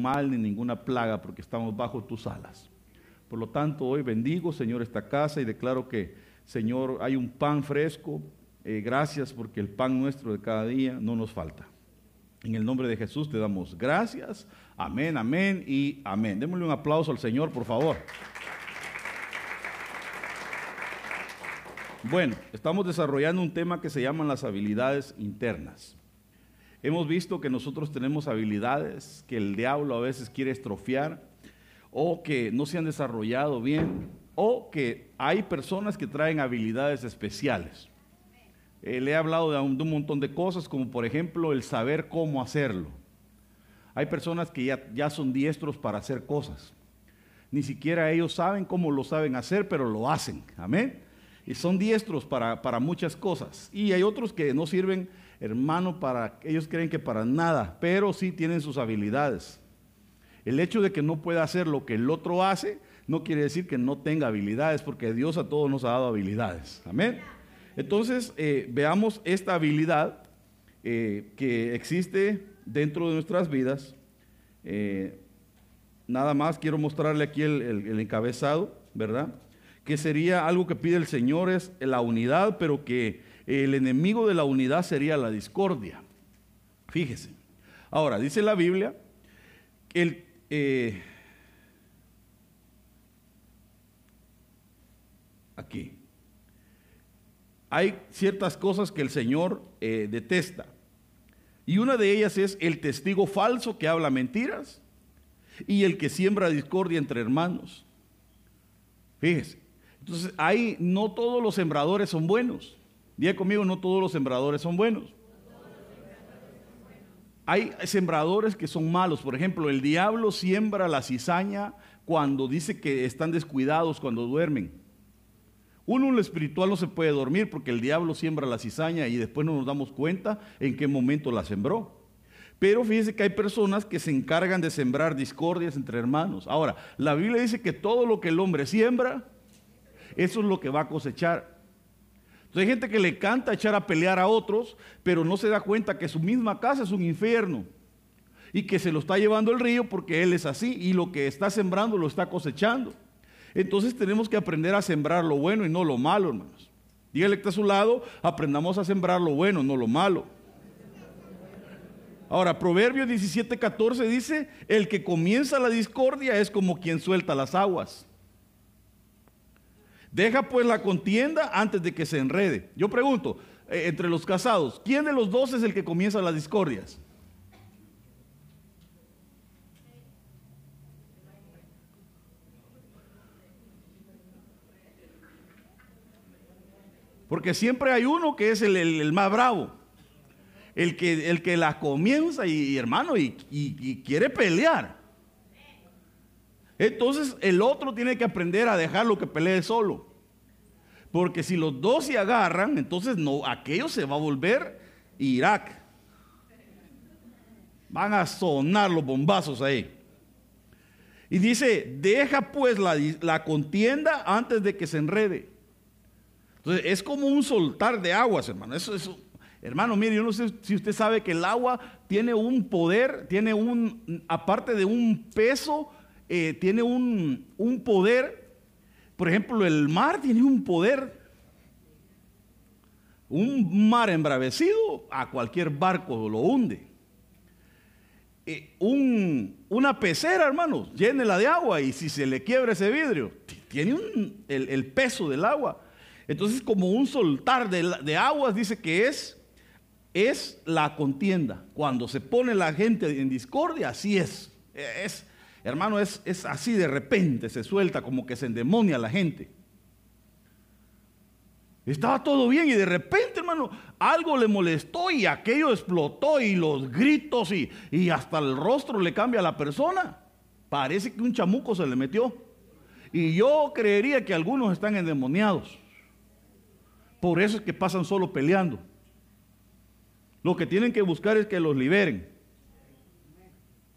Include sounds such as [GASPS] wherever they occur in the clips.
mal ni ninguna plaga, porque estamos bajo tus alas. Por lo tanto, hoy bendigo, Señor, esta casa y declaro que, Señor, hay un pan fresco. Eh, gracias porque el pan nuestro de cada día no nos falta. En el nombre de Jesús te damos gracias. Amén, amén y amén. Démosle un aplauso al Señor, por favor. Bueno, estamos desarrollando un tema que se llaman las habilidades internas. Hemos visto que nosotros tenemos habilidades que el diablo a veces quiere estrofiar o que no se han desarrollado bien o que hay personas que traen habilidades especiales. Eh, le he hablado de un, de un, montón de cosas, como por ejemplo el saber cómo hacerlo. Hay personas que ya, ya son diestros para hacer cosas. Ni siquiera ellos saben cómo lo saben hacer, pero lo hacen. Amén. Y son diestros para, para muchas cosas. Y hay otros que no sirven, hermano, para, ellos creen que para nada, pero sí tienen sus habilidades. El hecho de que no pueda hacer lo que el otro hace, no quiere decir que no tenga habilidades, porque Dios a todos nos ha dado habilidades. Amén. Entonces, eh, veamos esta habilidad eh, que existe dentro de nuestras vidas. Eh, nada más quiero mostrarle aquí el, el, el, encabezado, ¿verdad? Que sería algo que pide el Señor, es la unidad, pero que el enemigo de la unidad sería la discordia. Fíjese. Ahora, dice la Biblia, eh, aquí, hay ciertas cosas que el Señor eh, detesta. Y una de ellas es el testigo falso que habla mentiras y el que siembra discordia entre hermanos. Fíjese. Entonces, ahí no todos los sembradores son buenos. Diga conmigo, no todos los sembradores son buenos. Hay sembradores que son malos. Por ejemplo, el diablo siembra la cizaña cuando dice que están descuidados cuando duermen. Uno en lo espiritual no se puede dormir porque el diablo siembra la cizaña y después no nos damos cuenta en qué momento la sembró. Pero fíjese que hay personas que se encargan de sembrar discordias entre hermanos. Ahora, la Biblia dice que todo lo que el hombre siembra, eso es lo que va a cosechar. Entonces hay gente que le canta echar a pelear a otros, pero no se da cuenta que su misma casa es un infierno y que se lo está llevando el río porque él es así y lo que está sembrando lo está cosechando. Entonces tenemos que aprender a sembrar lo bueno y no lo malo, hermanos. Dígale que está a su lado, aprendamos a sembrar lo bueno, no lo malo. Ahora, Proverbios 17, 14 dice, el que comienza la discordia es como quien suelta las aguas. Deja pues la contienda antes de que se enrede. Yo pregunto, eh, entre los casados, ¿quién de los dos es el que comienza las discordias? Porque siempre hay uno que es el, más bravo, el que, el que la comienza y, hermano y, y quiere pelear. Entonces el otro tiene que aprender a dejarlo que pelee solo. Porque si los dos se agarran, entonces no, aquello se va a volver Irak. Van a sonar los bombazos ahí. Y dice, deja pues la, contienda antes de que se enrede. Entonces es como un soltar de aguas, hermano. Eso, hermano, mire, yo no sé si usted sabe que el agua tiene un poder, tiene un, aparte de un peso, eh, tiene un, un poder. Por ejemplo, el mar tiene un poder. Un mar embravecido a cualquier barco lo hunde. Eh, un, una pecera, hermanos, llénela de agua y si se le quiebra ese vidrio, tiene el, el, peso del agua. Entonces, como un soltar de, de aguas, dice que es, es la contienda. Cuando se pone la gente en discordia, así es. Es, hermano, es, es así de repente, se suelta como que se endemonia la gente. Estaba todo bien y de repente, hermano, algo le molestó y aquello explotó y los gritos y, y, hasta el rostro le cambia a la persona. Parece que un chamuco se le metió. Y yo creería que algunos están endemoniados. Por eso es que pasan solo peleando. Lo que tienen que buscar es que los liberen.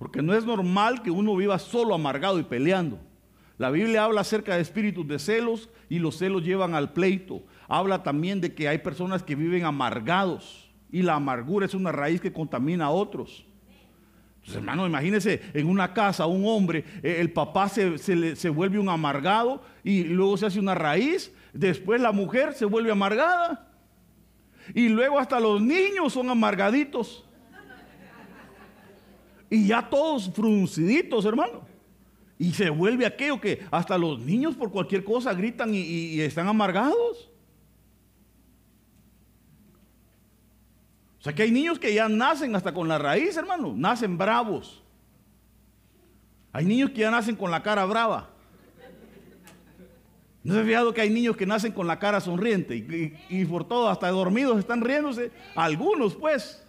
Porque no es normal que uno viva solo amargado y peleando. La Biblia habla acerca de espíritus de celos y los celos llevan al pleito. Habla también de que hay personas que viven amargados y la amargura es una raíz que contamina a otros. Entonces, hermano, imagínese en una casa un hombre, eh, el papá se, se vuelve un amargado y luego se hace una raíz, después la mujer se vuelve amargada y luego hasta los niños son amargaditos. Y ya todos frunciditos, hermano. Y se vuelve aquello que hasta los niños por cualquier cosa gritan y, están amargados. O sea que hay niños que ya nacen hasta con la raíz, hermano. Nacen bravos. Hay niños que ya nacen con la cara brava. ¿No se ha fijado que hay niños que nacen con la cara sonriente y, por todo, hasta dormidos están riéndose? Algunos, pues.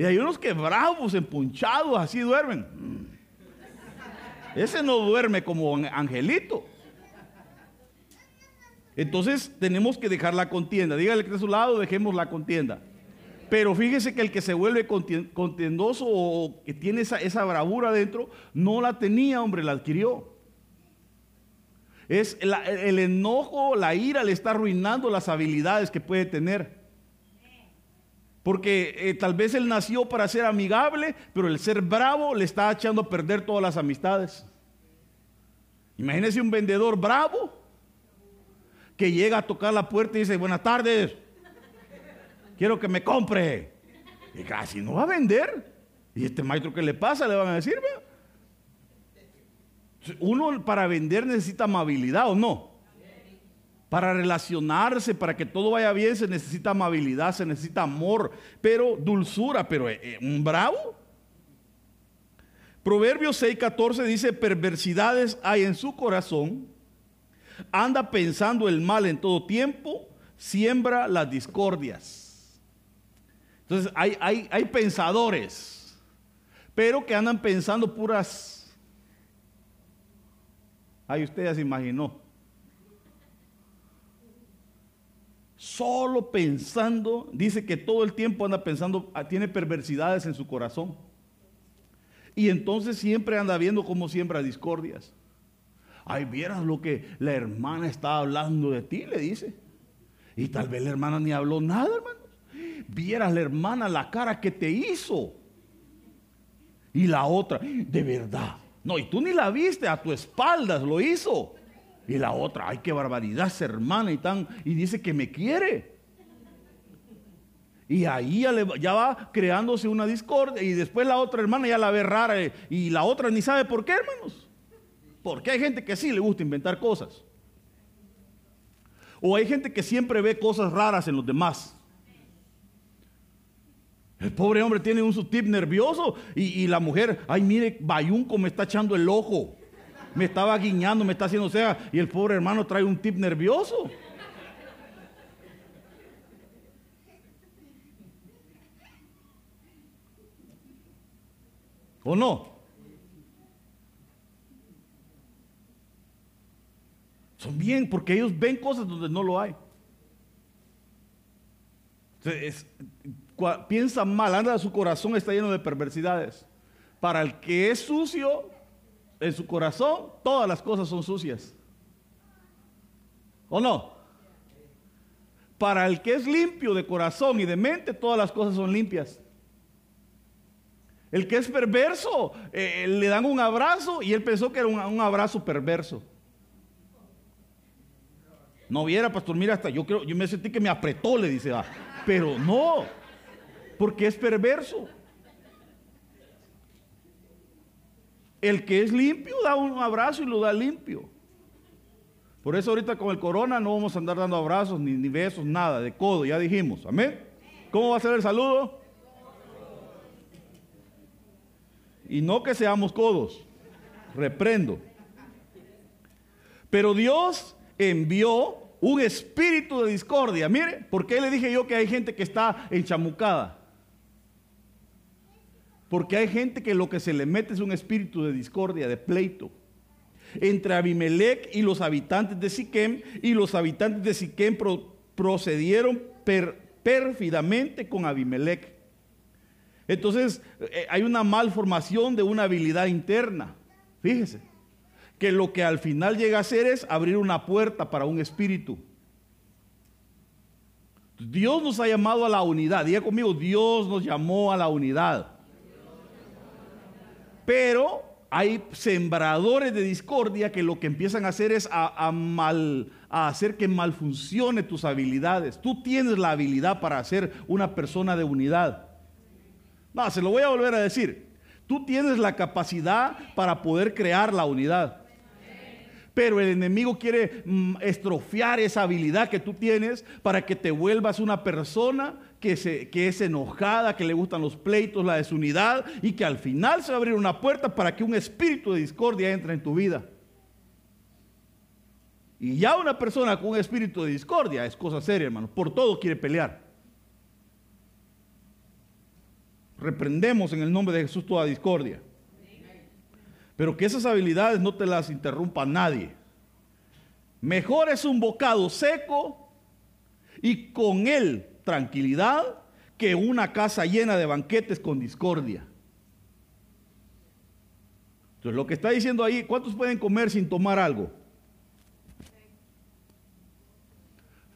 Y hay unos que bravos, empunchados, así duermen. Ese no duerme como angelito. Entonces tenemos que dejar la contienda. Dígale que a su lado, dejemos la contienda. Pero fíjese que el que se vuelve contendoso o que tiene esa, esa bravura dentro, no la tenía, hombre, la adquirió. Es el enojo, la ira le está arruinando las habilidades que puede tener. Porque eh, tal vez él nació para ser amigable, pero el ser bravo le está echando a perder todas las amistades. Imagínese un vendedor bravo que llega a tocar la puerta y dice, buenas tardes, quiero que me compre. Y casi no va a vender. ¿Y este maestro qué le pasa? Le van a decir, Uno para vender necesita amabilidad o no. Para relacionarse, para que todo vaya bien, se necesita amabilidad, se necesita amor, pero dulzura, pero eh, eh, un bravo. Proverbios 6:14 dice, perversidades hay en su corazón anda pensando el mal en todo tiempo, siembra las discordias. Entonces hay, hay, pensadores, pero que andan pensando puras... Ahí usted ya se imaginó. Solo pensando, dice que todo el tiempo anda pensando, ah, tiene perversidades en su corazón. Y entonces siempre anda viendo cómo siembra discordias. Ay, vieras lo que la hermana estaba hablando de ti, le dice. Y tal vez la hermana ni habló nada, hermanos. Vieras la hermana la cara que te hizo. Y la otra, de verdad. No, y tú ni la viste, a tu espaldas lo hizo. Y la otra, ay, qué barbaridad esa hermana y tan, y dice que me quiere. Y ahí ya, va creándose una discordia. Y después la otra hermana ya la ve rara. Y la otra ni sabe por qué, hermanos. Porque hay gente que sí le gusta inventar cosas. O hay gente que siempre ve cosas raras en los demás. El pobre hombre tiene un subtip nervioso y, la mujer, ay mire, Bayunco me está echando el ojo, me estaba guiñando, me está haciendo sea, y el pobre hermano trae un tip nervioso. ¿O no? Son bien, porque ellos ven cosas donde no lo hay. piensa mal, anda su corazón está lleno de perversidades. Para el que es sucio, en su corazón, todas las cosas son sucias. ¿O no? Para el que es limpio de corazón y de mente, todas las cosas son limpias. El que es perverso, eh, le dan un abrazo y él pensó que era un abrazo perverso. No viera, pastor, mira, hasta yo creo, yo me sentí que me apretó, le dice, ah, pero no, porque es perverso. El que es limpio da un abrazo y lo da limpio. Por eso ahorita con el corona no vamos a andar dando abrazos ni, besos, nada, de codo, ya dijimos, amén. ¿Cómo va a ser el saludo? Y no que seamos codos, reprendo. Pero Dios envió un espíritu de discordia. Mire, ¿por qué le dije yo que hay gente que está enchamucada? Porque hay gente que lo que se le mete es un espíritu de discordia, de pleito. Entre Abimelech y los habitantes de Siquem, y los habitantes de Siquem procedieron pérfidamente con Abimelech. Entonces, eh, hay una malformación de una habilidad interna. Fíjese que lo que al final llega a hacer es abrir una puerta para un espíritu. Dios nos ha llamado a la unidad. Diga conmigo, Dios nos llamó a la unidad. Pero hay sembradores de discordia que lo que empiezan a hacer es a, mal, a hacer que mal funcione tus habilidades. Tú tienes la habilidad para ser una persona de unidad. No, se lo voy a volver a decir. Tú tienes la capacidad para poder crear la unidad. Pero el enemigo quiere mm, estrofiar esa habilidad que tú tienes para que te vuelvas una persona que, se, que es enojada, que le gustan los pleitos, la desunidad y que al final se va a abrir una puerta para que un espíritu de discordia entre en tu vida. Y ya una persona con un espíritu de discordia es cosa seria, hermano. Por todo quiere pelear. Reprendemos en el nombre de Jesús toda discordia. Pero que esas habilidades no te las interrumpa nadie. Mejor es un bocado seco y con él tranquilidad que una casa llena de banquetes con discordia. Entonces lo que está diciendo ahí, ¿cuántos pueden comer sin tomar algo?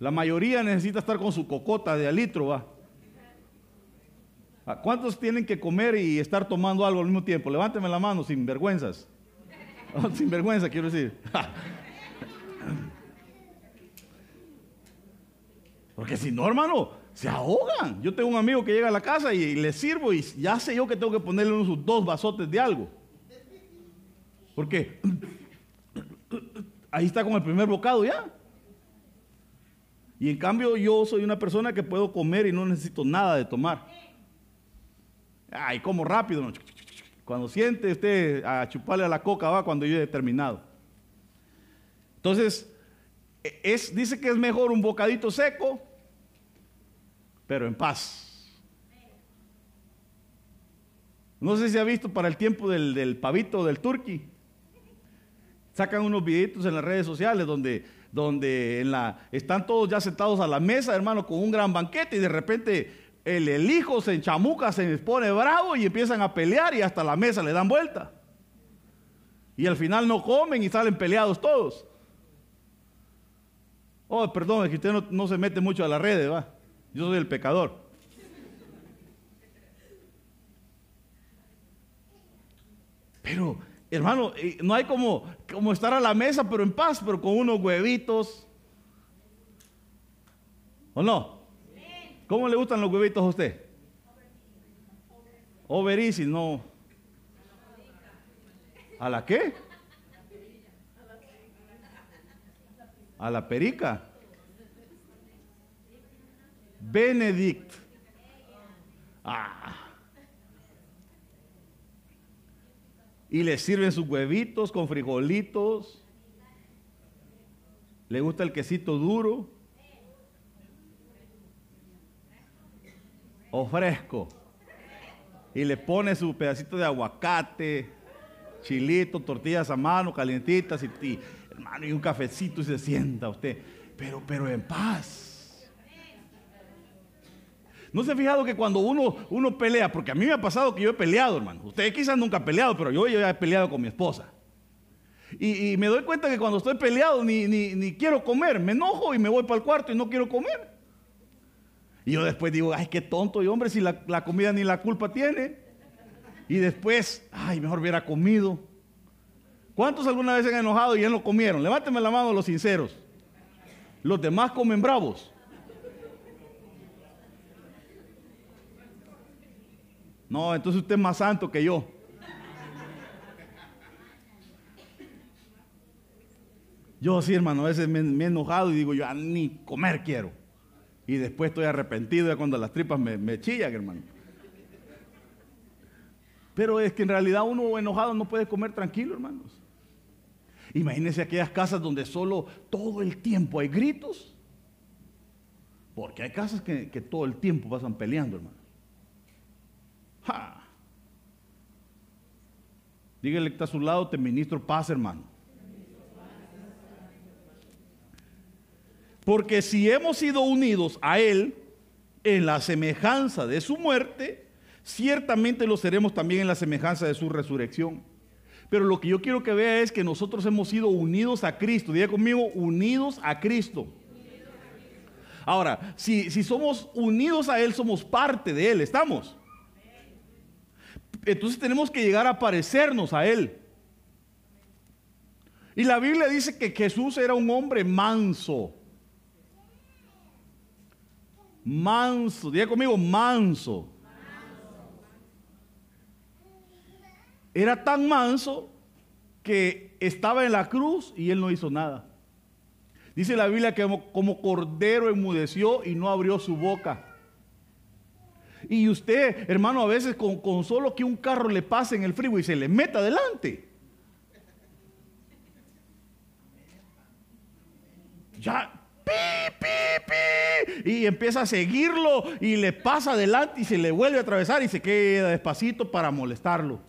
La mayoría necesita estar con su cocota de alitro, ¿va? ¿Cuántos tienen que comer y estar tomando algo al mismo tiempo? Levánteme la mano sin vergüenzas. [LAUGHS] sin vergüenza, quiero decir. [LAUGHS] Porque si no, hermano, se ahogan. Yo tengo un amigo que llega a la casa y, le sirvo y ya sé yo que tengo que ponerle unos dos vasotes de algo. Porque ahí está con el primer bocado ya. Y en cambio yo soy una persona que puedo comer y no necesito nada de tomar. Ay, como rápido. Cuando siente usted a chuparle a la coca, va cuando yo he terminado. Entonces, e, es, dice que es mejor un bocadito seco, pero en paz. No sé si ha visto para el tiempo del, pavito del turqui. Sacan unos videitos en las redes sociales donde, donde están todos ya sentados a la mesa, hermano, con un gran banquete y de repente el, hijo se enchamuca, se pone bravo y empiezan a pelear y hasta la mesa le dan vuelta. Y al final no comen y salen peleados todos. Oh, perdón, es que usted no, se mete mucho a las redes, va. Yo soy el pecador. Pero, hermano, eh, no hay como, como estar a la mesa, pero en paz, pero con unos huevitos. ¿O no? ¿Cómo le gustan los huevitos a usted? Overeasy, no. ¿A la qué? A la perica. Benedict. Ah. Y le sirven sus huevitos con frijolitos. Le gusta el quesito duro. O fresco. Y le pone su pedacito de aguacate, chilito, tortillas a mano, calientitas y, hermano, y un cafecito y se sienta usted. Pero, pero en paz. ¿No se ha fijado que cuando uno, uno pelea, porque a mí me ha pasado que yo he peleado, hermano. Usted quizás nunca ha peleado, pero yo, ya he peleado con mi esposa. Y, me doy cuenta que cuando estoy peleado ni, ni, ni quiero comer, me enojo y me voy para el cuarto y no quiero comer. Y yo después digo, ay, qué tonto, y hombre, si la, comida ni la culpa tiene. Y después, ay, mejor hubiera comido. ¿Cuántos alguna vez se han enojado y ya no comieron? Levánteme la mano los sinceros. Los demás comen bravos. No, entonces usted es más santo que yo. Yo sí, hermano, a veces me, me he enojado y digo, yo ni comer quiero. Y después estoy arrepentido de cuando las tripas me, chillan, hermano. Pero es que en realidad uno enojado no puede comer tranquilo, hermanos. Imagínense aquellas casas donde solo todo el tiempo hay gritos. Porque hay casas que, todo el tiempo pasan peleando, hermano. Dígale que está a su lado, te ministro paz, hermano. Porque si hemos sido unidos a Él en la semejanza de su muerte, ciertamente lo seremos también en la semejanza de su resurrección. Pero lo que yo quiero que vea es que nosotros hemos sido unidos a Cristo. Diga conmigo, unidos a Cristo. Ahora, si, si somos unidos a Él, somos parte de Él, ¿estamos? Entonces tenemos que llegar a parecernos a Él. Y la Biblia dice que Jesús era un hombre manso. Manso, diga conmigo, manso. Era tan manso que estaba en la cruz y él no hizo nada. Dice la Biblia que como, cordero enmudeció y no abrió su boca. Y usted, hermano, a veces con, con, solo que un carro le pase en el frío y se le meta adelante. Ya, pi, y empieza a seguirlo y le pasa adelante y se le vuelve a atravesar y se queda despacito para molestarlo.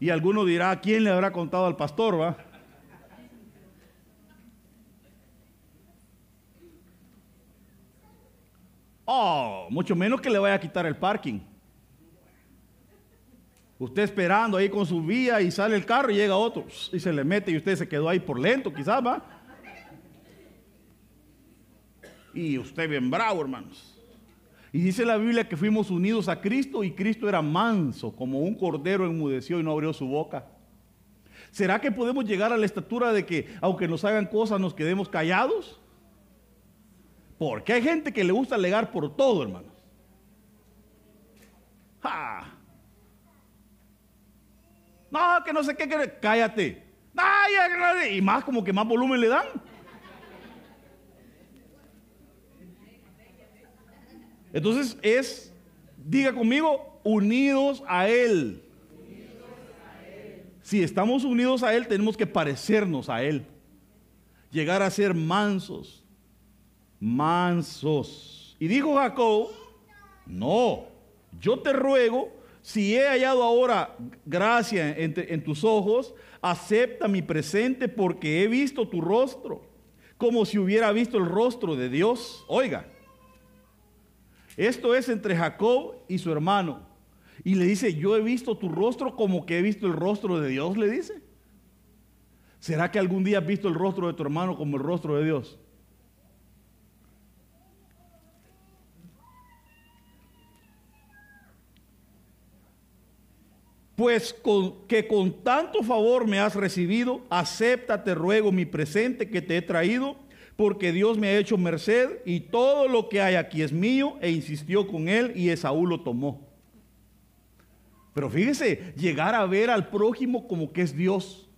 Y alguno dirá, ¿quién le habrá contado al pastor, va? Oh, mucho menos que le vaya a quitar el parking. Usted esperando ahí con su vía y sale el carro y llega otro y se le mete y usted se quedó ahí por lento, quizás va. Y usted bien bravo, hermanos. Y dice la Biblia que fuimos unidos a Cristo y Cristo era manso, como un cordero enmudeció y no abrió su boca. ¿Será que podemos llegar a la estatura de que aunque nos hagan cosas nos quedemos callados? Porque hay gente que le gusta alegar por todo, hermanos. No, que no sé qué, cállate. y más como que más volumen le dan. Entonces es, diga conmigo, unidos a Él. Si estamos unidos a Él, tenemos que parecernos a Él. Llegar a ser mansos. Mansos. Y dijo Jacob, no, yo te ruego, si he hallado ahora gracia en, en tus ojos, acepta mi presente porque he visto tu rostro, como si hubiera visto el rostro de Dios. Oiga, esto es entre Jacob y su hermano. Y le dice, yo he visto tu rostro como que he visto el rostro de Dios, le dice. ¿Será que algún día has visto el rostro de tu hermano como el rostro de Dios? Pues con, que con tanto favor me has recibido, acepta, te ruego, mi presente que te he traído porque Dios me ha hecho merced y todo lo que hay aquí es mío, e insistió con él y Esaú lo tomó. Pero fíjese, llegar a ver al prójimo como que es Dios.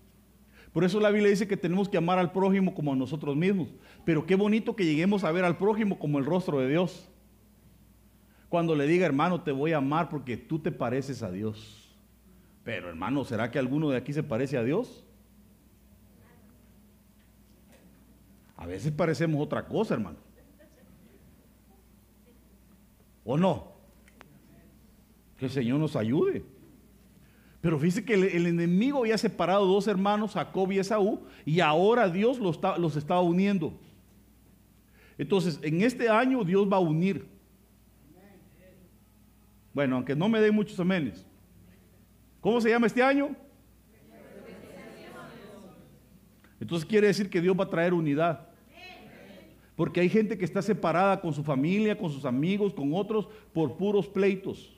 Por eso la Biblia dice que tenemos que amar al prójimo como a nosotros mismos. Pero qué bonito que lleguemos a ver al prójimo como el rostro de Dios. Cuando le diga, hermano, te voy a amar porque tú te pareces a Dios. Pero hermano, ¿será que alguno de aquí se parece a Dios? A veces parecemos otra cosa, hermano. ¿O no? Que el Señor nos ayude. Pero fíjese que el, enemigo había separado dos hermanos, Jacob y Esaú, y ahora Dios los, está, los estaba uniendo. Entonces, en este año Dios va a unir. Bueno, aunque no me den muchos amenes. ¿Cómo se llama este año? Entonces quiere decir que Dios va a traer unidad. Porque hay gente que está separada con su familia, con sus amigos, con otros, por puros pleitos.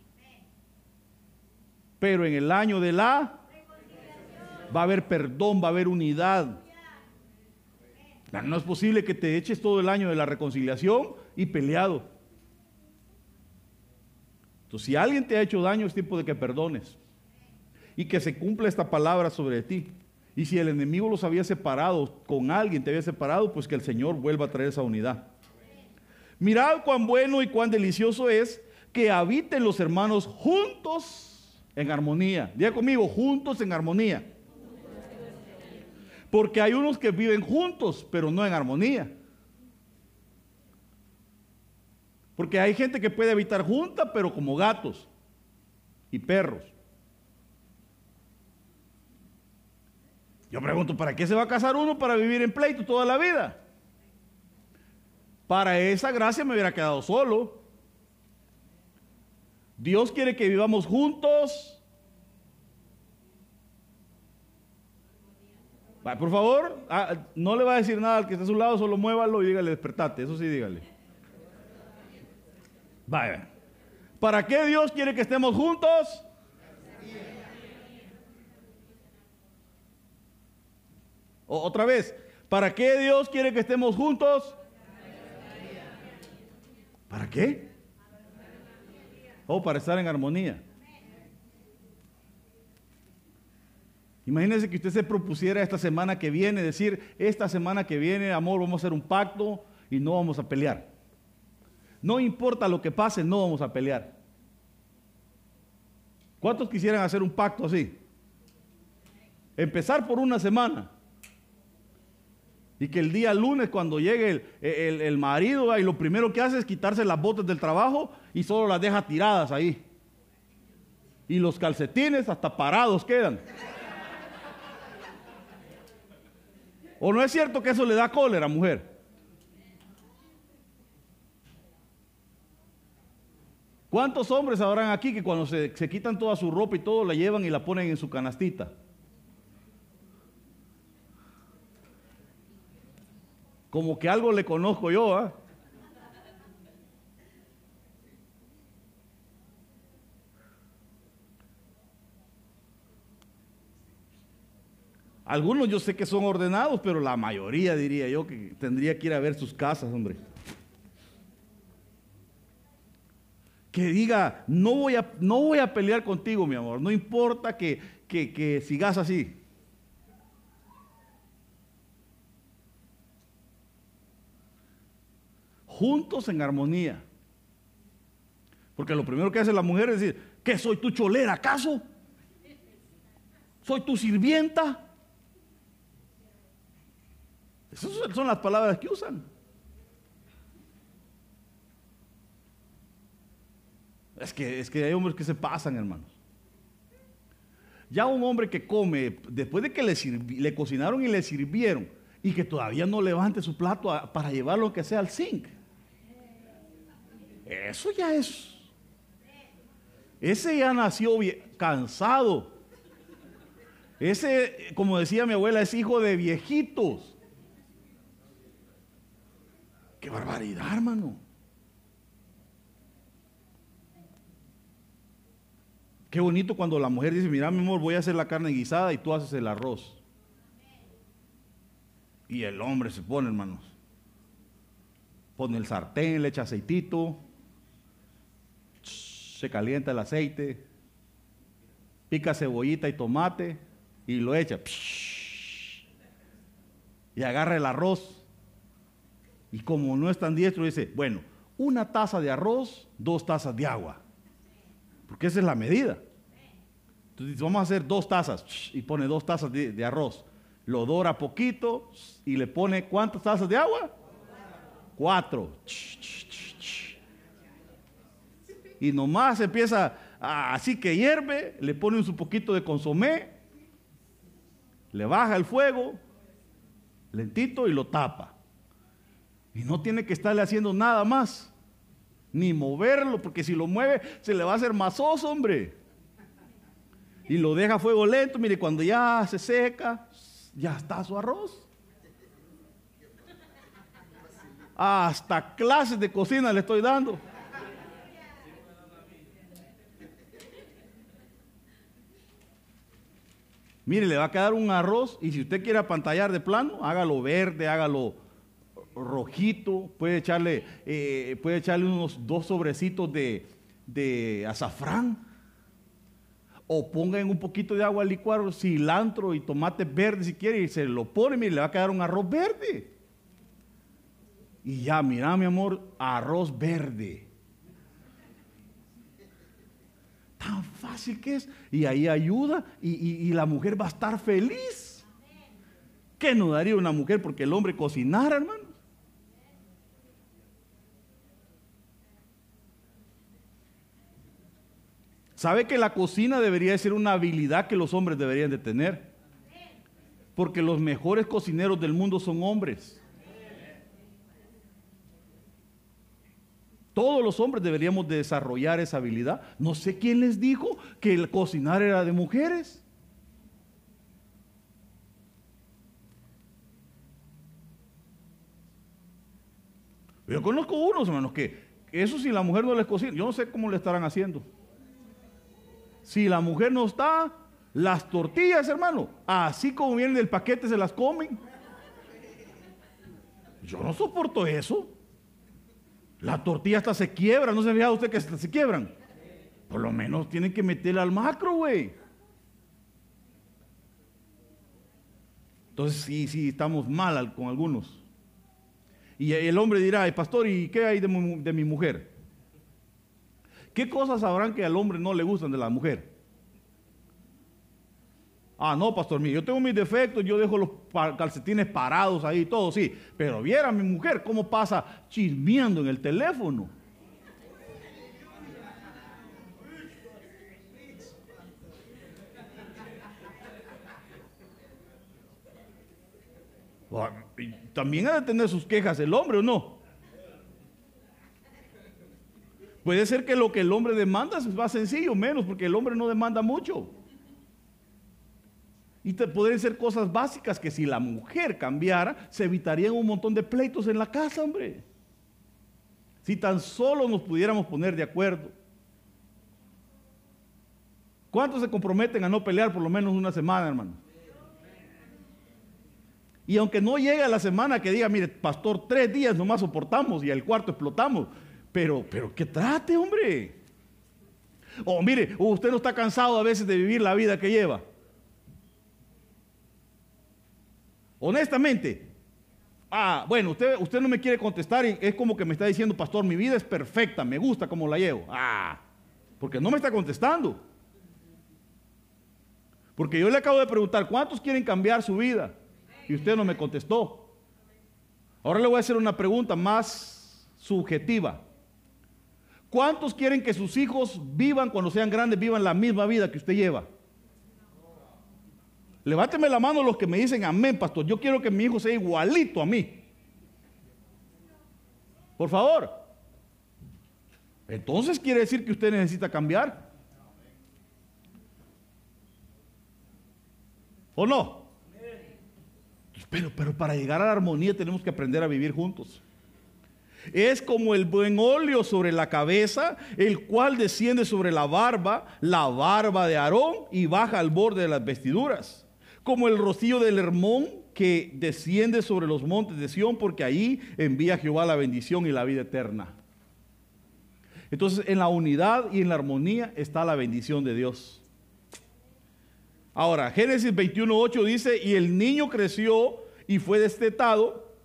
Pero en el año de la va a haber perdón, va a haber unidad. No es posible que te eches todo el año de la reconciliación y peleado. Entonces, si alguien te ha hecho daño, es tiempo de que perdones y que se cumpla esta palabra sobre ti. Y si el enemigo los había separado con alguien, te había separado, pues que el Señor vuelva a traer esa unidad. Mirad cuán bueno y cuán delicioso es que habiten los hermanos juntos en armonía. Diga conmigo, juntos en armonía. Porque hay unos que viven juntos, pero no en armonía. Porque hay gente que puede habitar junta, pero como gatos y perros. Yo pregunto, ¿para qué se va a casar uno para vivir en pleito toda la vida? Para esa gracia me hubiera quedado solo. Dios quiere que vivamos juntos. Por favor, ah, no le va a decir nada al que está a su lado, solo muévalo y dígale despertate. Eso sí, dígale. Vaya. ¿Para qué Dios quiere que estemos juntos? Otra vez, ¿para qué Dios quiere que estemos juntos? ¿Para qué? Oh, para estar en armonía. Imagínense que usted se propusiera esta semana que viene, decir, esta semana que viene, amor, vamos a hacer un pacto y no vamos a pelear. No importa lo que pase, no vamos a pelear. ¿Cuántos quisieran hacer un pacto así? Empezar por una semana. Y que el día lunes cuando llegue el, marido y lo primero que hace es quitarse las botas del trabajo y solo las deja tiradas ahí. Y los calcetines hasta parados quedan. ¿O no es cierto que eso le da cólera, mujer? ¿Cuántos hombres habrán aquí que cuando se, quitan toda su ropa y todo la llevan y la ponen en su canastita? Como que algo le conozco yo, ¿ah? Algunos yo sé que son ordenados, pero la mayoría diría yo que tendría que ir a ver sus casas, hombre. Que diga, no voy a, no voy a pelear contigo, mi amor, no importa que, que sigas así. Juntos en armonía. Porque lo primero que hace la mujer es decir, ¿qué soy tu cholera acaso? ¿Soy tu sirvienta? Esas son las palabras que usan. Es que, es que hay hombres que se pasan, hermanos. Ya un hombre que come, después de que le, le cocinaron y le sirvieron, y que todavía no levante su plato para llevar lo que sea al zinc. Eso ya es. Ese ya nació cansado. Ese, como decía mi abuela, es hijo de viejitos. Qué barbaridad, hermano. Qué bonito cuando la mujer dice, mira mi amor, voy a hacer la carne guisada y tú haces el arroz. Y el hombre se pone, hermanos. Pone el sartén, le echa aceitito, se calienta el aceite, pica cebollita y tomate y lo echa. Y agarra el arroz y como no es tan diestro, dice, bueno, una taza de arroz, dos tazas de agua. Porque esa es la medida. Entonces vamos a hacer dos tazas y pone dos tazas de, arroz. Lo dora poquito y le pone ¿cuántas tazas de agua? Cuatro. Y nomás empieza así que hierve, le pone un poquito de consomé, le baja el fuego, lentito y lo tapa. Y no tiene que estarle haciendo nada más, ni moverlo, porque si lo mueve se le va a hacer masoso, hombre. Y lo deja a fuego lento, mire, cuando ya se seca, ya está su arroz. Hasta clases de cocina le estoy dando. Mire, le va a quedar un arroz y si usted quiere apantallar de plano, hágalo verde, hágalo rojito, puede echarle, eh, puede echarle unos dos sobrecitos de, de azafrán. O ponga en un poquito de agua al licuar cilantro y tomate verde si quiere y se lo pone y le va a quedar un arroz verde. Y ya, mira mi amor, arroz verde. Tan fácil que es. Y ahí ayuda y, la mujer va a estar feliz. ¿Qué no daría una mujer porque el hombre cocinara, hermano? ¿Sabe que la cocina debería ser una habilidad que los hombres deberían de tener? Porque los mejores cocineros del mundo son hombres. Todos los hombres deberíamos de desarrollar esa habilidad. No sé quién les dijo que el cocinar era de mujeres. Yo conozco unos hermanos que eso si la mujer no les cocina, yo no sé cómo le estarán haciendo. Si la mujer no está, las tortillas, hermano, así como vienen del paquete se las comen. Yo no soporto eso. La tortilla hasta se quiebra, ¿no se fija usted que se quiebran? Por lo menos tienen que meterla al macro, güey. Entonces sí, sí, estamos mal con algunos. Y el hombre dirá, pastor, ¿y qué hay de mi, mujer? ¿Qué cosas sabrán que al hombre no le gustan de la mujer? Ah, no, pastor mío, yo tengo mis defectos, yo dejo los calcetines parados ahí, todo, sí. Pero viera mi mujer cómo pasa chismeando en el teléfono. También ha de tener sus quejas el hombre o no. Puede ser que lo que el hombre demanda es más sencillo, menos, porque el hombre no demanda mucho. Y te, podrían ser cosas básicas que si la mujer cambiara, se evitarían un montón de pleitos en la casa, hombre. Si tan solo nos pudiéramos poner de acuerdo. ¿Cuántos se comprometen a no pelear por lo menos una semana, hermano? Y aunque no llegue la semana que diga, mire, pastor, tres días nomás soportamos y el cuarto explotamos. Pero, pero que trate, hombre. O mire, usted no está cansado a veces de vivir la vida que lleva. Honestamente. Ah, bueno, usted, usted no me quiere contestar y es como que me está diciendo, pastor, mi vida es perfecta, me gusta como la llevo. Ah, porque no me está contestando. Porque yo le acabo de preguntar, ¿cuántos quieren cambiar su vida? y usted no me contestó. Ahora le voy a hacer una pregunta más subjetiva. ¿Cuántos quieren que sus hijos vivan cuando sean grandes, vivan la misma vida que usted lleva? Levánteme la mano los que me dicen amén, pastor. Yo quiero que mi hijo sea igualito a mí. Por favor. Entonces quiere decir que usted necesita cambiar. ¿O no? Pero, pero para llegar a la armonía tenemos que aprender a vivir juntos. Es como el buen óleo sobre la cabeza, el cual desciende sobre la barba, la barba de Aarón, y baja al borde de las vestiduras. Como el rocío del Hermón que desciende sobre los montes de Sión, porque ahí envía Jehová la bendición y la vida eterna. Entonces, en la unidad y en la armonía está la bendición de Dios. Ahora, Génesis 21.8 dice, y el niño creció y fue destetado,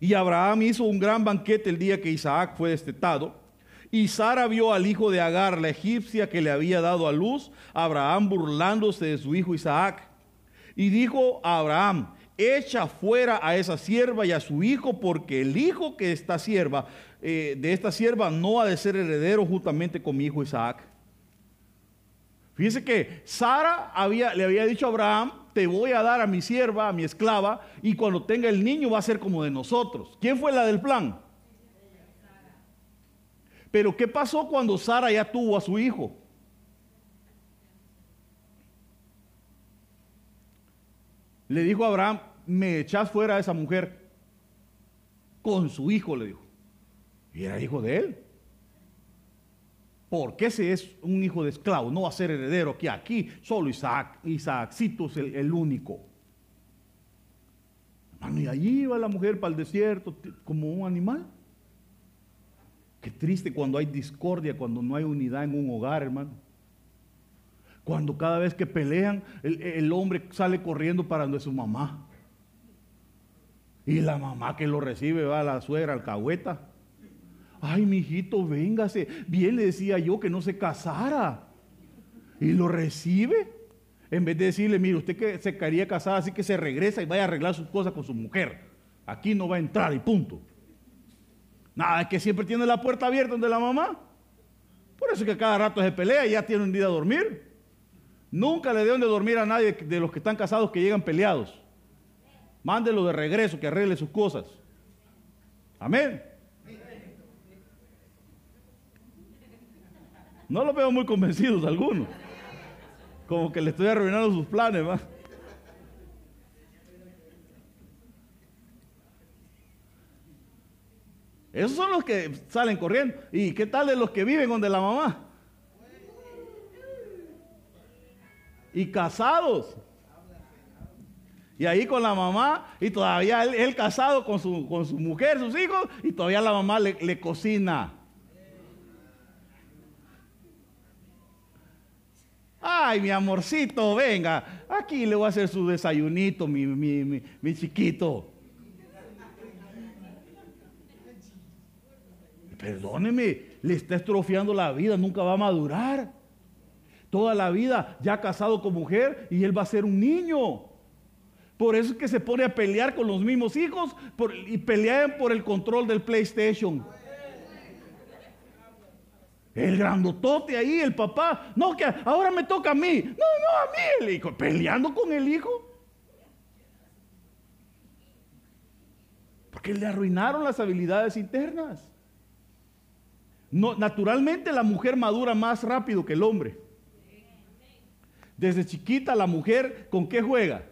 y Abraham hizo un gran banquete el día que Isaac fue destetado. Y Sara vio al hijo de Agar, la egipcia, que le había dado a luz, Abraham burlándose de su hijo Isaac. Y dijo a Abraham, echa fuera a esa sierva y a su hijo, porque el hijo que está sierva, eh, de esta sierva no ha de ser heredero juntamente con mi hijo Isaac. Fíjese que Sara había, le había dicho a Abraham, te voy a dar a mi sierva, a mi esclava, y cuando tenga el niño va a ser como de nosotros. ¿Quién fue la del plan? Pero ¿qué pasó cuando Sara ya tuvo a su hijo? Le dijo a Abraham, me echas fuera a esa mujer con su hijo, le dijo. Y era hijo de él. Porque ese es un hijo de esclavo, no va a ser heredero que aquí, solo Isaac, Isaaccito es el, único. y allí iba la mujer para el desierto como un animal. Qué triste cuando hay discordia, cuando no hay unidad en un hogar, hermano. Cuando cada vez que pelean, el, hombre sale corriendo para donde su mamá. Y la mamá que lo recibe va a la suegra, alcahueta ay, mi hijito, véngase. Bien le decía yo que no se casara. Y lo recibe. En vez de decirle, mire, usted que se quería casar, así que se regresa y vaya a arreglar sus cosas con su mujer. Aquí no va a entrar y punto. Nada, es que siempre tiene la puerta abierta donde la mamá. Por eso es que cada rato se pelea y ya tiene un día a dormir. Nunca le deben de dormir a nadie de los que están casados que llegan peleados. Mándelo de regreso, que arregle sus cosas. Amén. No los veo muy convencidos algunos. Como que le estoy arruinando sus planes, ¿va? Esos son los que salen corriendo. ¿Y qué tal de los que viven donde la mamá? Y casados. Y ahí con la mamá, y todavía él, casado con su, con su, mujer, sus hijos, y todavía la mamá le, le cocina. Ay, mi amorcito, venga, aquí le voy a hacer su desayunito, mi, mi, mi, chiquito. Perdóneme, le está estrofiando la vida, nunca va a madurar. Toda la vida ya casado con mujer y él va a ser un niño. Por eso es que se pone a pelear con los mismos hijos y pelean por el control del PlayStation. El grandotote ahí, el papá. No, que ahora me toca a mí. No, no, a mí. El hijo, peleando con el hijo. Porque le arruinaron las habilidades internas. Naturalmente la mujer madura más rápido que el hombre. Desde chiquita la mujer, ¿con qué juega?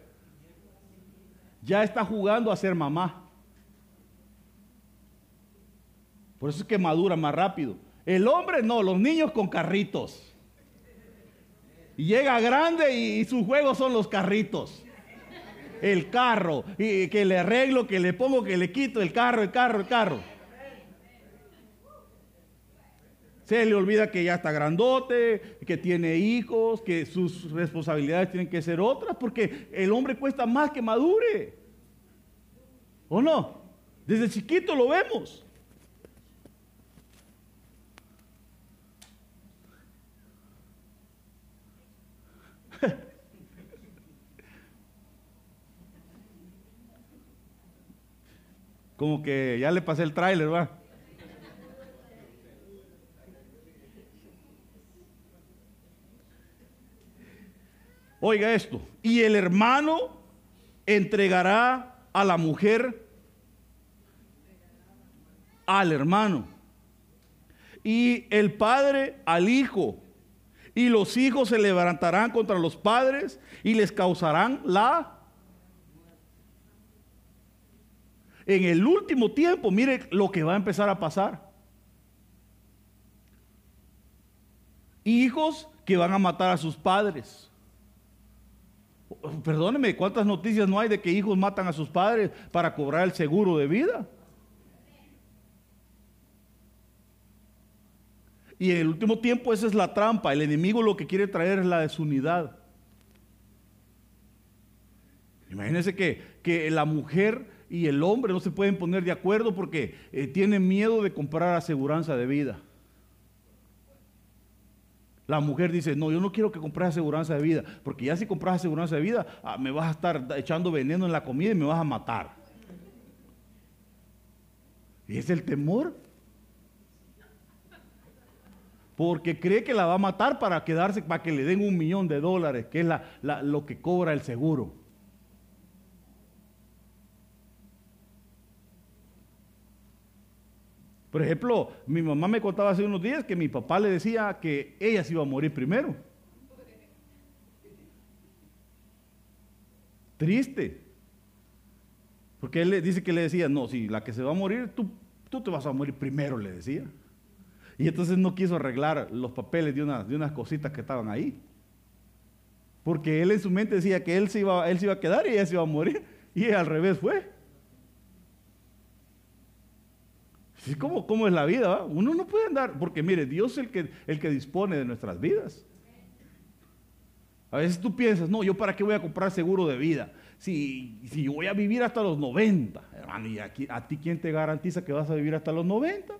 Ya está jugando a ser mamá. Por eso es que madura más rápido. El hombre no, los niños con carritos. Y llega grande y, sus juegos son los carritos. El carro, y que le arreglo, que le pongo, que le quito el carro, el carro, el carro. Se le olvida que ya está grandote, que tiene hijos, que sus responsabilidades tienen que ser otras, porque el hombre cuesta más que madure. ¿O no? Desde chiquito lo vemos. [LAUGHS] Como que ya le pasé el tráiler, va. Oiga esto, y el hermano entregará a la mujer al hermano, y el padre al hijo, y los hijos se levantarán contra los padres y les causarán la... En el último tiempo, mire lo que va a empezar a pasar. Hijos que van a matar a sus padres. Perdóneme, ¿cuántas noticias no hay de que hijos matan a sus padres para cobrar el seguro de vida? Y en el último tiempo esa es la trampa. El enemigo lo que quiere traer es la desunidad. Imagínense que, que la mujer y el hombre no se pueden poner de acuerdo porque eh, tienen miedo de comprar aseguranza de vida. La mujer dice, no, yo no quiero que compres aseguranza de vida, porque ya si compras aseguranza de vida, ah, me vas a estar echando veneno en la comida y me vas a matar. Y es el temor porque cree que la va a matar para quedarse, para que le den un millón de dólares, que es lo que cobra el seguro. Por ejemplo, mi mamá me contaba hace unos días que mi papá le decía que ella se iba a morir primero. Triste. Porque él le dice que le decía, no, si la que se va a morir, tú, tú te vas a morir primero, le decía. Y entonces no quiso arreglar los papeles de, unas, de unas cositas que estaban ahí. Porque él en su mente decía que él se iba, él se iba a quedar y ella se iba a morir. Y al revés fue. ¿Cómo, ¿Cómo, es la vida? Uno no puede andar, porque mire, Dios es el que, el que dispone de nuestras vidas. A veces tú piensas, no, yo para qué voy a comprar seguro de vida. Si, si voy a vivir hasta los 90, hermano, ¿y aquí, a ti quién te garantiza que vas a vivir hasta los 90?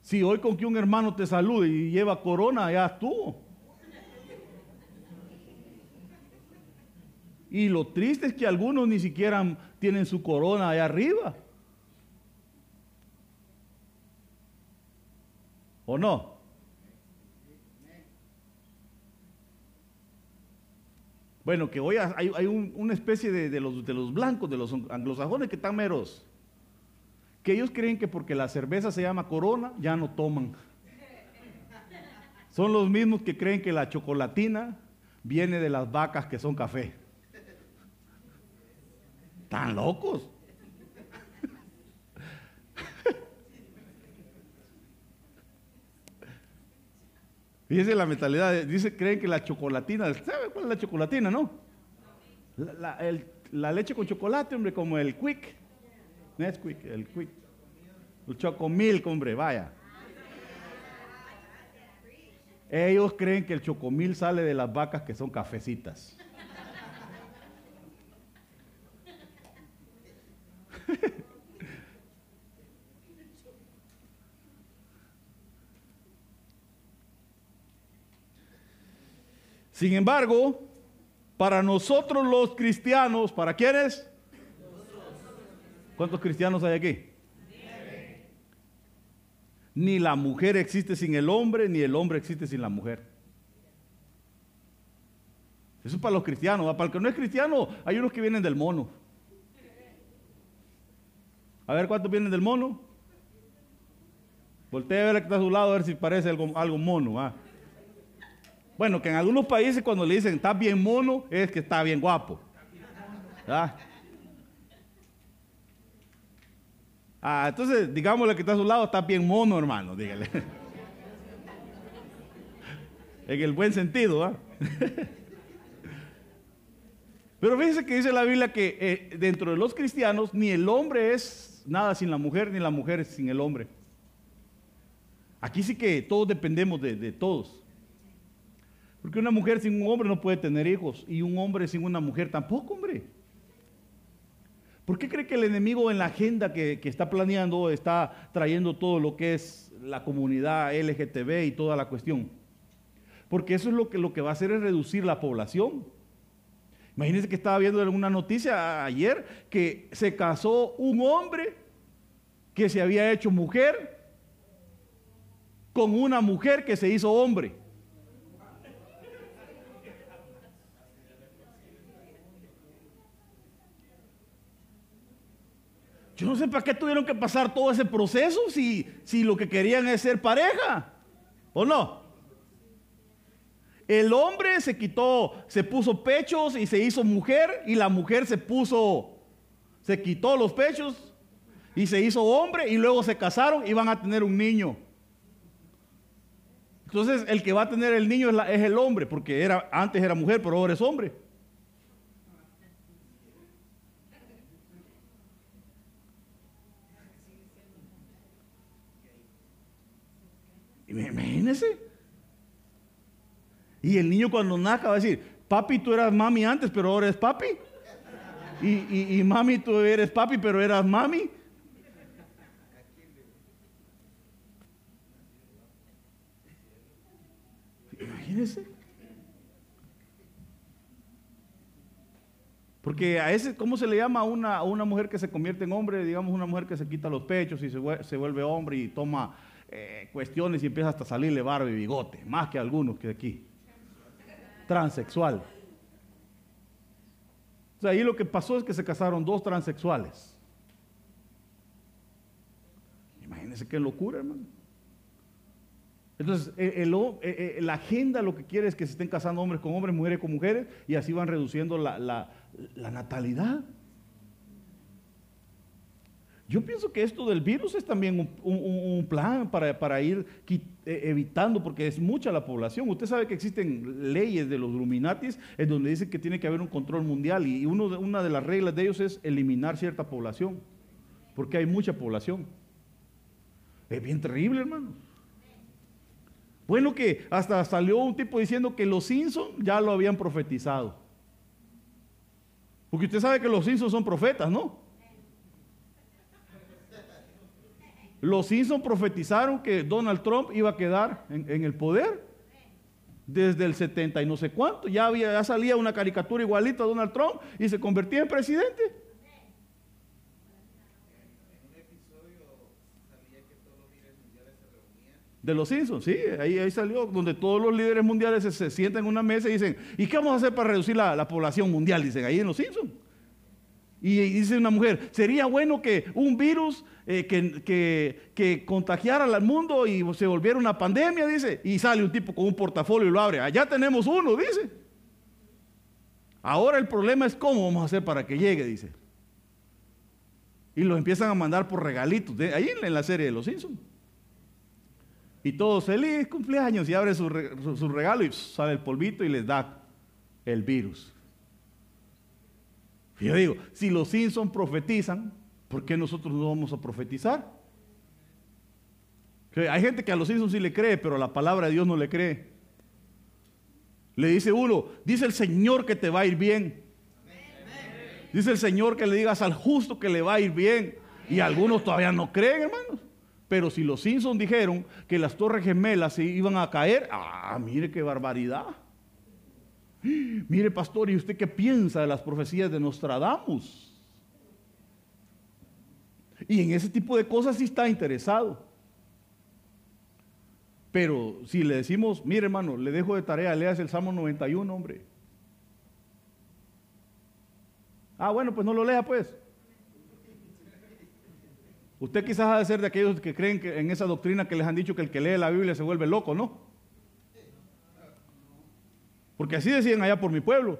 Si hoy con que un hermano te salude y lleva corona, ya estuvo. Y lo triste es que algunos ni siquiera tienen su corona allá arriba. ¿O no? Bueno, que hoy hay, una especie de, los, de los blancos, de los anglosajones que están meros que ellos creen que porque la cerveza se llama corona, ya no toman. Son los mismos que creen que la chocolatina viene de las vacas que son café. Están locos. [LAUGHS] Fíjense la mentalidad, dice, creen que la chocolatina, ¿sabe cuál es la chocolatina, no? La, leche con chocolate, hombre, como el quick. Nesquik, el quick. El chocomilk, hombre, vaya. Ellos creen que el chocomil sale de las vacas que son cafecitas. Sin embargo, para nosotros los cristianos, ¿para quiénes? ¿Cuántos cristianos hay aquí? Ni la mujer existe sin el hombre, ni el hombre existe sin la mujer. Eso es para los cristianos. Para el que no es cristiano, hay unos que vienen del mono. A ver cuántos vienen del mono. Voltea a ver que está a su lado a ver si parece algo, algo mono. ¿ah? Bueno, que en algunos países cuando le dicen está bien mono, es que está bien guapo. ¿Ah? ah, entonces, digámosle que está a su lado, está bien mono, hermano, dígale. [LAUGHS] en el buen sentido, ¿ah? [LAUGHS] Pero fíjense que dice la Biblia que eh, dentro de los cristianos ni el hombre es nada sin la mujer, ni la mujer sin el hombre. Aquí sí que todos dependemos de todos. Porque una mujer sin un hombre no puede tener hijos y un hombre sin una mujer tampoco, hombre. ¿Por qué cree que el enemigo en la agenda que, está planeando está trayendo todo lo que es la comunidad LGTB y toda la cuestión? Porque eso es lo que, lo que va a hacer es reducir la población. Imagínense que estaba viendo una noticia ayer que se casó un hombre que se había hecho mujer con una mujer que se hizo hombre. Yo no sé para qué tuvieron que pasar todo ese proceso si, si lo que querían es ser pareja. ¿O no? El hombre se quitó, se puso pechos y se hizo mujer y la mujer se puso, se quitó los pechos y se hizo hombre y luego se casaron y van a tener un niño. Entonces el que va a tener el niño es, el hombre, porque era, antes era mujer, pero ahora es hombre. Imagínese. Y el niño cuando nazca va a decir, papi, tú eras mami antes, pero ahora eres papi. Y, mami, tú eres papi, pero eras mami. Imagínese. Porque a ese, ¿cómo se le llama a una, una mujer que se convierte en hombre? Digamos, una mujer que se quita los pechos y se, se vuelve hombre y toma eh, cuestiones y empieza hasta a salirle barba y bigote, más que algunos que aquí. Transexual. Sea, ahí lo que pasó es que se casaron dos transexuales. Imagínense qué locura, hermano. Entonces, eh, eh, la agenda lo que quiere es que se estén casando hombres con hombres, mujeres con mujeres, y así van reduciendo la, la natalidad. Yo pienso que esto del virus es también un, plan para, ir eh, evitando, porque es mucha la población. Usted sabe que existen leyes de los Illuminatis en donde dicen que tiene que haber un control mundial y una de las reglas de ellos es eliminar cierta población, porque hay mucha población. Es bien terrible, hermano. Bueno que hasta salió un tipo diciendo que los Simpsons ya lo habían profetizado. Porque usted sabe que los Simpsons son profetas, ¿no? Los Simpson profetizaron que Donald Trump iba a quedar en, el poder desde el 70 y no sé cuánto. Ya, había, salía una caricatura igualita a Donald Trump y se convertía en presidente. De los Simpsons, sí, ahí, ahí salió, donde todos los líderes mundiales se, sientan en una mesa y dicen, ¿y qué vamos a hacer para reducir la, la población mundial? Dicen, ahí en los Simpsons. Y dice una mujer, sería bueno que un virus eh, que, contagiara al mundo y se volviera una pandemia, dice. Y sale un tipo con un portafolio y lo abre. Allá tenemos uno, dice. Ahora el problema es cómo vamos a hacer para que llegue, dice. Y los empiezan a mandar por regalitos, ahí en la serie de los Simpsons. Y todos feliz cumpleaños y abre su, regalo y sale el polvito y les da el virus. Y yo digo, si los Simpsons profetizan, ¿por qué nosotros no vamos a profetizar? hay gente que a los Simpsons sí le cree, pero a la palabra de Dios no le cree. Le dice uno, dice el Señor que te va a ir bien. Dice el Señor que le digas al justo que le va a ir bien. Y algunos todavía no creen, hermanos. Pero si los Simpsons dijeron que las torres gemelas se iban a caer, ah, mire qué barbaridad. [GASPS] Mire, pastor, ¿y usted qué piensa de las profecías de Nostradamus? Y en ese tipo de cosas sí está interesado. Pero si le decimos, mire hermano, le dejo de tarea, leas el Salmo 91, hombre. Ah, bueno, pues no lo lea pues. Usted quizás ha de ser de aquellos que creen que en esa doctrina que les han dicho que el que lee la Biblia se vuelve loco, ¿no? Porque así decían allá por mi pueblo.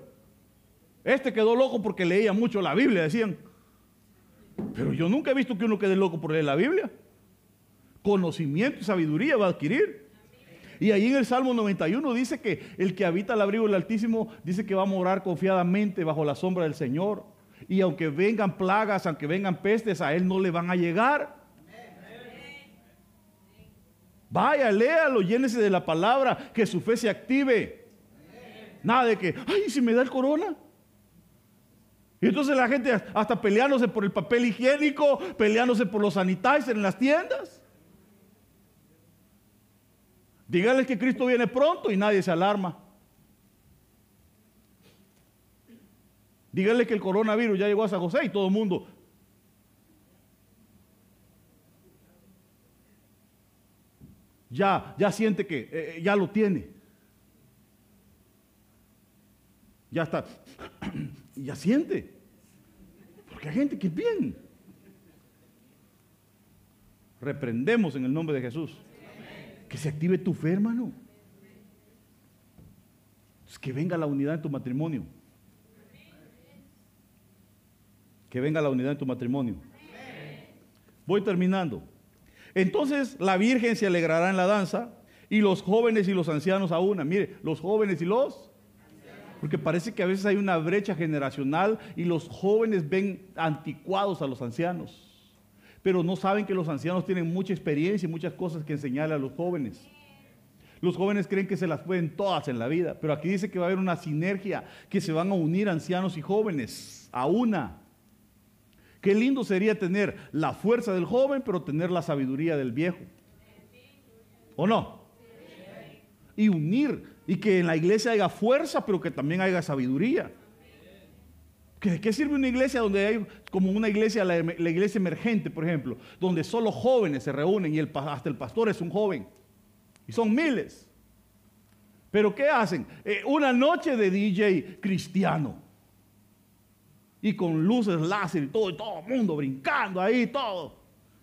Este quedó loco porque leía mucho la Biblia, decían. Pero yo nunca he visto que uno quede loco por leer la Biblia. Conocimiento y sabiduría va a adquirir. Y ahí en el Salmo 91 dice que el que habita el abrigo del Altísimo dice que va a morar confiadamente bajo la sombra del Señor. Y aunque vengan plagas, aunque vengan pestes, a él no le van a llegar. Vaya, léalo, llénese de la palabra, que su fe se active. Nada de que, ay, si me da el corona. Y entonces la gente hasta peleándose por el papel higiénico, peleándose por los sanitizers en las tiendas. Dígales que Cristo viene pronto y nadie se alarma. Dígale que el coronavirus ya llegó a San José y todo el mundo. Ya, ya siente que eh, ya lo tiene. Ya está. [CLEARS THROAT] ya siente. Porque hay gente que es bien. Reprendemos en el nombre de Jesús. Que se active tu fe, hermano. que venga la unidad en tu matrimonio. que venga la unidad en tu matrimonio. Voy terminando. Entonces la Virgen se alegrará en la danza y los jóvenes y los ancianos a una. Mire, los jóvenes y los... Porque parece que a veces hay una brecha generacional y los jóvenes ven anticuados a los ancianos. Pero no saben que los ancianos tienen mucha experiencia y muchas cosas que enseñarle a los jóvenes. Los jóvenes creen que se las pueden todas en la vida, pero aquí dice que va a haber una sinergia, que se van a unir ancianos y jóvenes a una. Qué lindo sería tener la fuerza del joven, pero tener la sabiduría del viejo. ¿O no? Y unir. Y que en la iglesia haya fuerza, pero que también haya sabiduría. ¿De qué sirve una iglesia donde hay como una iglesia, la, iglesia emergente, por ejemplo, donde solo jóvenes se reúnen y hasta el pastor es un joven? Y son miles. Pero ¿qué hacen? Eh, una noche de DJ cristiano y con luces láser y todo, y todo el mundo brincando ahí, todo.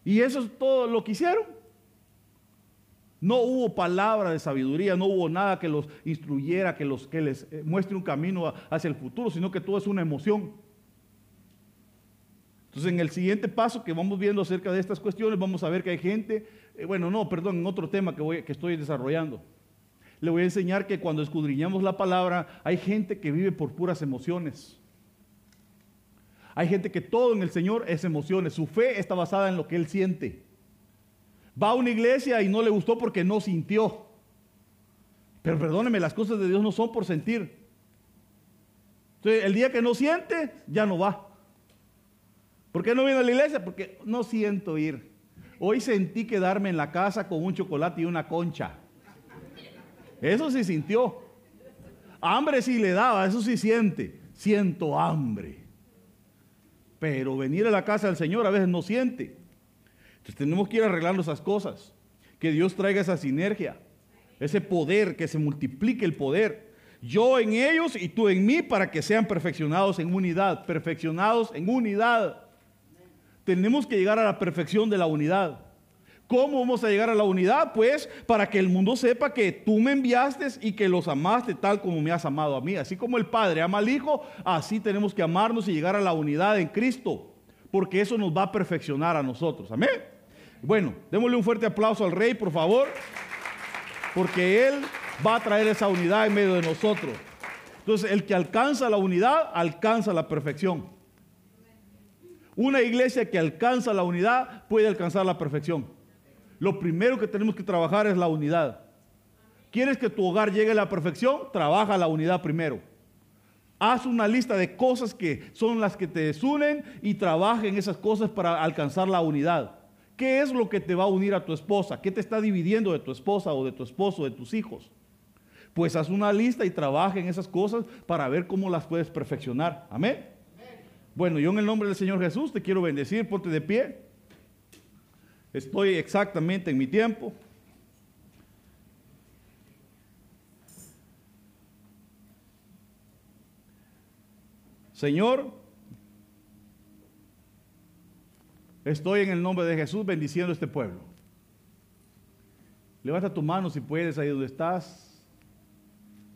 Y eso es todo lo que hicieron. No hubo palabra de sabiduría, no hubo nada que los instruyera, que, los, que les eh, muestre un camino hacia el futuro, sino que todo es una emoción. Entonces, en el siguiente paso que vamos viendo acerca de estas cuestiones, vamos a ver que hay gente, eh, bueno, no, perdón, en otro tema que, voy, que estoy desarrollando. Le voy a enseñar que cuando escudriñamos la palabra, hay gente que vive por puras emociones. Hay gente que todo en el Señor es emociones. Su fe está basada en lo que él siente. Va a una iglesia y no le gustó porque no sintió. Pero perdóneme, las cosas de Dios no son por sentir. Entonces, el día que no siente, ya no va. ¿Por qué no viene a la iglesia? Porque no siento ir. Hoy sentí quedarme en la casa con un chocolate y una concha. Eso sí sintió. Hambre sí le daba, eso sí siente. Siento hambre. Pero venir a la casa del Señor a veces no siente. Entonces tenemos que ir arreglando esas cosas. Que Dios traiga esa sinergia, ese poder, que se multiplique el poder. Yo en ellos y tú en mí para que sean perfeccionados en unidad, perfeccionados en unidad. Tenemos que llegar a la perfección de la unidad. ¿Cómo vamos a llegar a la unidad? Pues para que el mundo sepa que tú me enviaste y que los amaste tal como me has amado a mí. Así como el Padre ama al Hijo, así tenemos que amarnos y llegar a la unidad en Cristo. Porque eso nos va a perfeccionar a nosotros. Amén. Bueno, démosle un fuerte aplauso al rey, por favor, porque él va a traer esa unidad en medio de nosotros. Entonces, el que alcanza la unidad, alcanza la perfección. Una iglesia que alcanza la unidad puede alcanzar la perfección. Lo primero que tenemos que trabajar es la unidad. ¿Quieres que tu hogar llegue a la perfección? Trabaja la unidad primero. Haz una lista de cosas que son las que te desunen y trabaja en esas cosas para alcanzar la unidad. ¿Qué es lo que te va a unir a tu esposa? ¿Qué te está dividiendo de tu esposa o de tu esposo, de tus hijos? Pues haz una lista y trabaja en esas cosas para ver cómo las puedes perfeccionar. Amén. Bueno, yo en el nombre del Señor Jesús te quiero bendecir, ponte de pie. Estoy exactamente en mi tiempo. Señor, estoy en el nombre de Jesús bendiciendo este pueblo. Levanta tu mano si puedes ahí donde estás.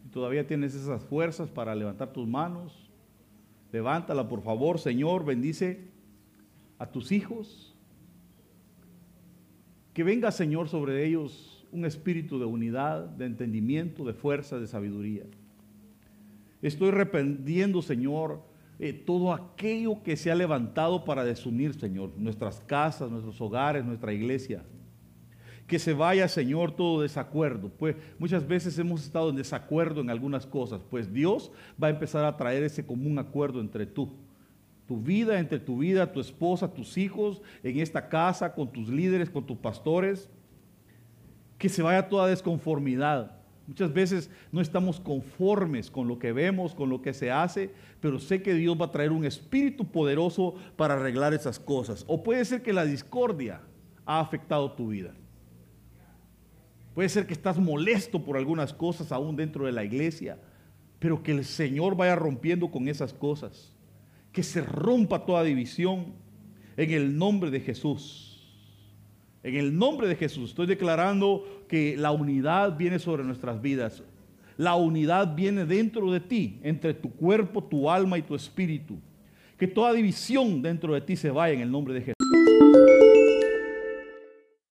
Si todavía tienes esas fuerzas para levantar tus manos, levántala por favor, Señor, bendice a tus hijos. Que venga, Señor, sobre ellos un espíritu de unidad, de entendimiento, de fuerza, de sabiduría. Estoy arrepentiendo, Señor, eh, todo aquello que se ha levantado para desunir, Señor, nuestras casas, nuestros hogares, nuestra iglesia. Que se vaya, Señor, todo desacuerdo. Pues muchas veces hemos estado en desacuerdo en algunas cosas. Pues Dios va a empezar a traer ese común acuerdo entre tú, tu vida, entre tu vida, tu esposa, tus hijos, en esta casa, con tus líderes, con tus pastores. Que se vaya toda desconformidad Muchas veces no estamos conformes con lo que vemos, con lo que se hace, pero sé que Dios va a traer un espíritu poderoso para arreglar esas cosas. O puede ser que la discordia ha afectado tu vida. Puede ser que estás molesto por algunas cosas aún dentro de la iglesia, pero que el Señor vaya rompiendo con esas cosas. Que se rompa toda división en el nombre de Jesús. En el nombre de Jesús estoy declarando que la unidad viene sobre nuestras vidas. La unidad viene dentro de ti, entre tu cuerpo, tu alma y tu espíritu. Que toda división dentro de ti se vaya en el nombre de Jesús.